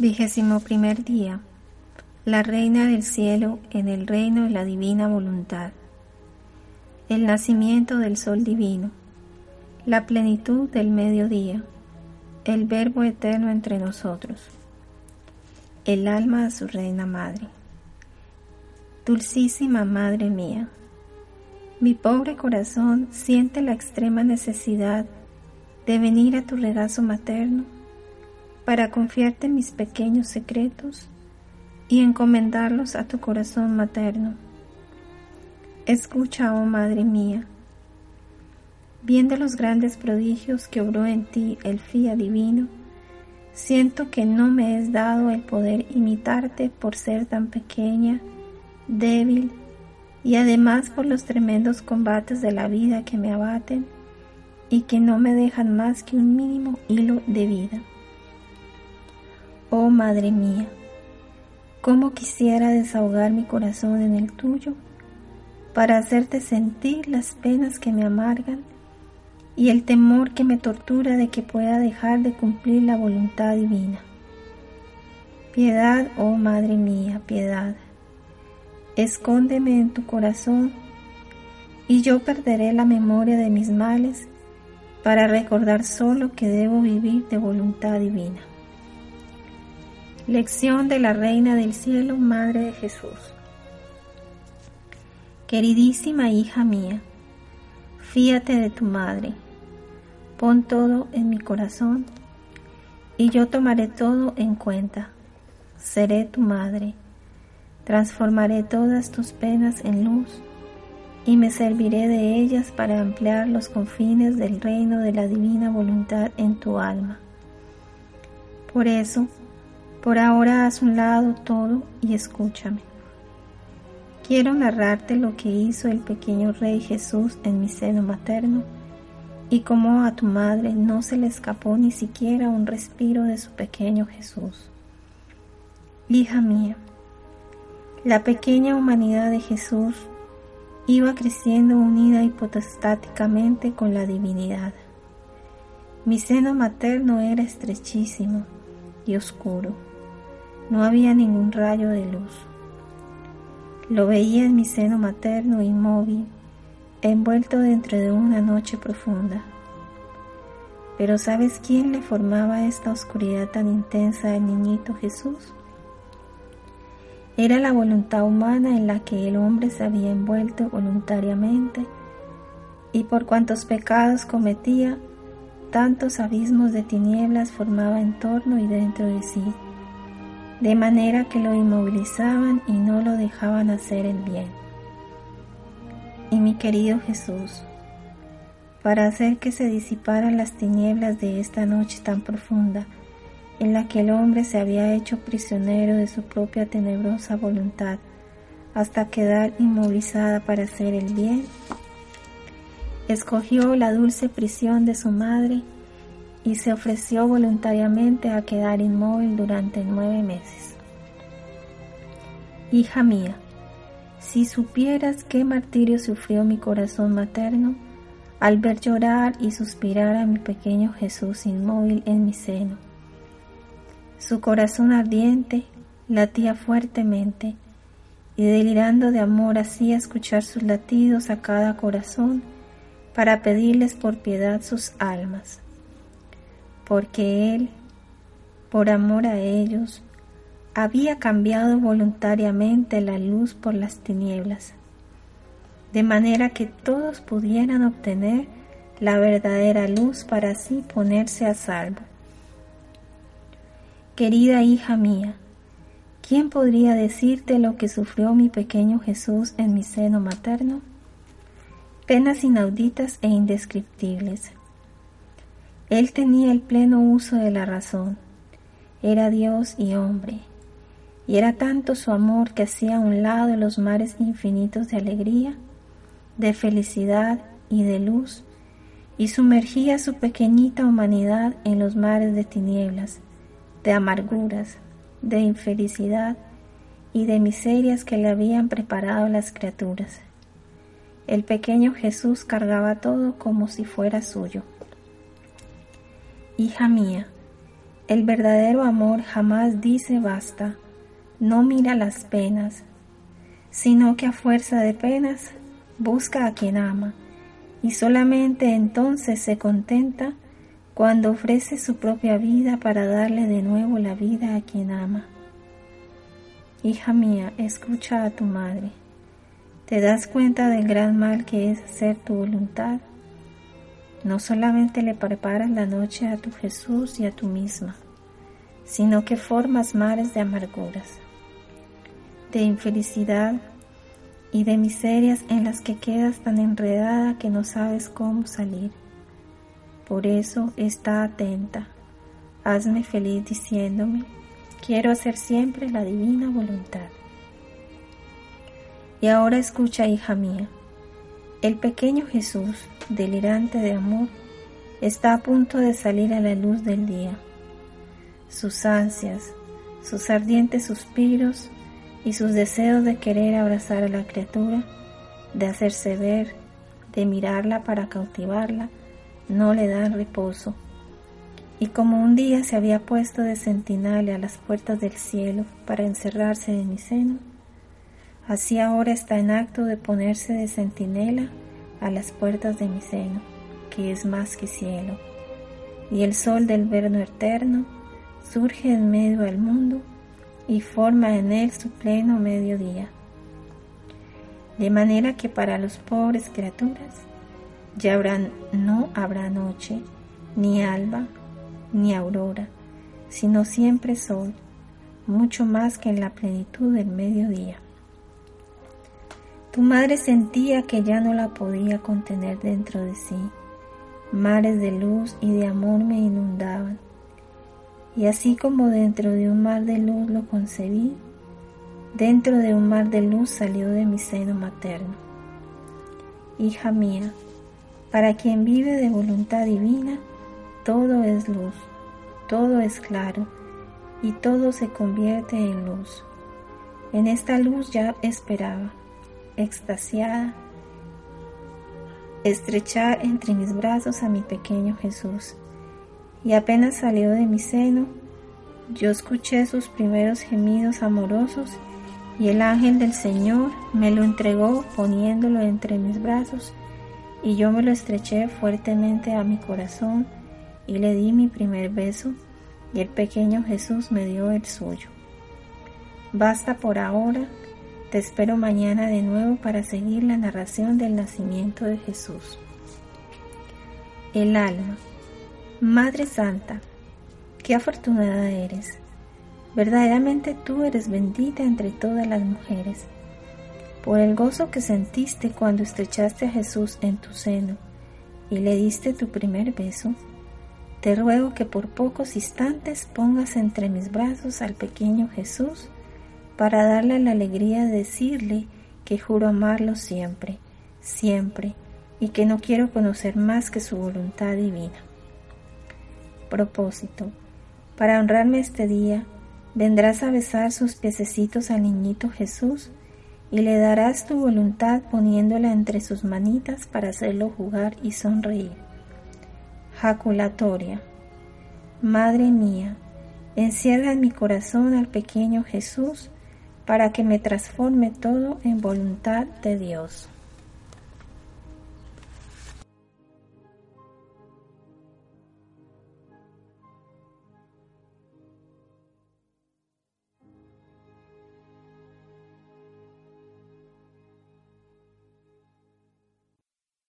Vigésimo primer día. La Reina del Cielo en el reino de la divina voluntad. El nacimiento del Sol divino. La plenitud del mediodía. El Verbo eterno entre nosotros. El alma a su Reina Madre. Dulcísima Madre mía. Mi pobre corazón siente la extrema necesidad de venir a tu regazo materno para confiarte mis pequeños secretos y encomendarlos a tu corazón materno. Escucha, oh Madre mía, viendo los grandes prodigios que obró en ti el fía divino, siento que no me es dado el poder imitarte por ser tan pequeña, débil y además por los tremendos combates de la vida que me abaten y que no me dejan más que un mínimo hilo de vida. Oh Madre mía, cómo quisiera desahogar mi corazón en el tuyo para hacerte sentir las penas que me amargan y el temor que me tortura de que pueda dejar de cumplir la voluntad divina. Piedad, oh Madre mía, piedad. Escóndeme en tu corazón y yo perderé la memoria de mis males para recordar solo que debo vivir de voluntad divina. Lección de la Reina del Cielo, Madre de Jesús. Queridísima hija mía, fíate de tu madre, pon todo en mi corazón y yo tomaré todo en cuenta. Seré tu madre, transformaré todas tus penas en luz y me serviré de ellas para ampliar los confines del reino de la divina voluntad en tu alma. Por eso, por ahora haz un lado todo y escúchame. Quiero narrarte lo que hizo el pequeño Rey Jesús en mi seno materno y cómo a tu madre no se le escapó ni siquiera un respiro de su pequeño Jesús. Hija mía, la pequeña humanidad de Jesús iba creciendo unida hipotastáticamente con la divinidad. Mi seno materno era estrechísimo y oscuro no había ningún rayo de luz. Lo veía en mi seno materno inmóvil, envuelto dentro de una noche profunda. Pero ¿sabes quién le formaba esta oscuridad tan intensa al niñito Jesús? Era la voluntad humana en la que el hombre se había envuelto voluntariamente y por cuantos pecados cometía, tantos abismos de tinieblas formaba en torno y dentro de sí de manera que lo inmovilizaban y no lo dejaban hacer el bien. Y mi querido Jesús, para hacer que se disiparan las tinieblas de esta noche tan profunda, en la que el hombre se había hecho prisionero de su propia tenebrosa voluntad, hasta quedar inmovilizada para hacer el bien, escogió la dulce prisión de su madre y se ofreció voluntariamente a quedar inmóvil durante nueve meses. Hija mía, si supieras qué martirio sufrió mi corazón materno al ver llorar y suspirar a mi pequeño Jesús inmóvil en mi seno. Su corazón ardiente latía fuertemente y delirando de amor hacía escuchar sus latidos a cada corazón para pedirles por piedad sus almas porque Él, por amor a ellos, había cambiado voluntariamente la luz por las tinieblas, de manera que todos pudieran obtener la verdadera luz para así ponerse a salvo. Querida hija mía, ¿quién podría decirte lo que sufrió mi pequeño Jesús en mi seno materno? Penas inauditas e indescriptibles él tenía el pleno uso de la razón, era Dios y hombre, y era tanto su amor que hacía a un lado los mares infinitos de alegría, de felicidad y de luz, y sumergía su pequeñita humanidad en los mares de tinieblas, de amarguras, de infelicidad y de miserias que le habían preparado las criaturas. El pequeño Jesús cargaba todo como si fuera suyo. Hija mía, El verdadero amor jamás dice basta, no mira las penas, sino que a fuerza de penas busca a quien ama, y solamente entonces se contenta cuando ofrece su propia vida para darle de nuevo la vida a quien ama. Hija mía, escucha a tu madre. ¿Te das cuenta del gran mal que es hacer tu voluntad? No solamente le preparas la noche a tu Jesús y a tu misma, sino que formas mares de amarguras, de infelicidad y de miserias en las que quedas tan enredada que no sabes cómo salir. Por eso está atenta. Hazme feliz diciéndome, quiero hacer siempre la divina voluntad. Y ahora escucha, hija mía, el pequeño Jesús, delirante de amor, está a punto de salir a la luz del día. Sus ansias, sus ardientes suspiros y sus deseos de querer abrazar a la criatura, de hacerse ver, de mirarla para cautivarla, no le dan reposo. Y como un día se había puesto de centinela a las puertas del cielo para encerrarse en mi seno, Así ahora está en acto de ponerse de centinela a las puertas de mi seno, que es más que cielo. Y el sol del verno eterno surge en medio del mundo y forma en él su pleno mediodía. De manera que para los pobres criaturas ya no habrá noche, ni alba, ni aurora, sino siempre sol, mucho más que en la plenitud del mediodía. Tu madre sentía que ya no la podía contener dentro de sí. Mares de luz y de amor me inundaban. Y así como dentro de un mar de luz lo concebí, dentro de un mar de luz salió de mi seno materno. Hija mía, para quien vive de voluntad divina, todo es luz, todo es claro y todo se convierte en luz. En esta luz ya esperaba extasiada, estrechar entre mis brazos a mi pequeño Jesús. Y apenas salió de mi seno, yo escuché sus primeros gemidos amorosos y el ángel del Señor me lo entregó poniéndolo entre mis brazos y yo me lo estreché fuertemente a mi corazón y le di mi primer beso y el pequeño Jesús me dio el suyo. Basta por ahora te espero mañana de nuevo para seguir la narración del nacimiento de Jesús. El alma. Madre Santa, qué afortunada eres. Verdaderamente tú eres bendita entre todas las mujeres. Por el gozo que sentiste cuando estrechaste a Jesús en tu seno y le diste tu primer beso, te ruego que por pocos instantes pongas entre mis brazos al pequeño Jesús para darle la alegría de decirle que juro amarlo siempre, siempre, y que no quiero conocer más que su voluntad divina. Propósito. Para honrarme este día, vendrás a besar sus piececitos al niñito Jesús y le darás tu voluntad poniéndola entre sus manitas para hacerlo jugar y sonreír. Jaculatoria. Madre mía, encierra en mi corazón al pequeño Jesús para que me transforme todo en voluntad de Dios.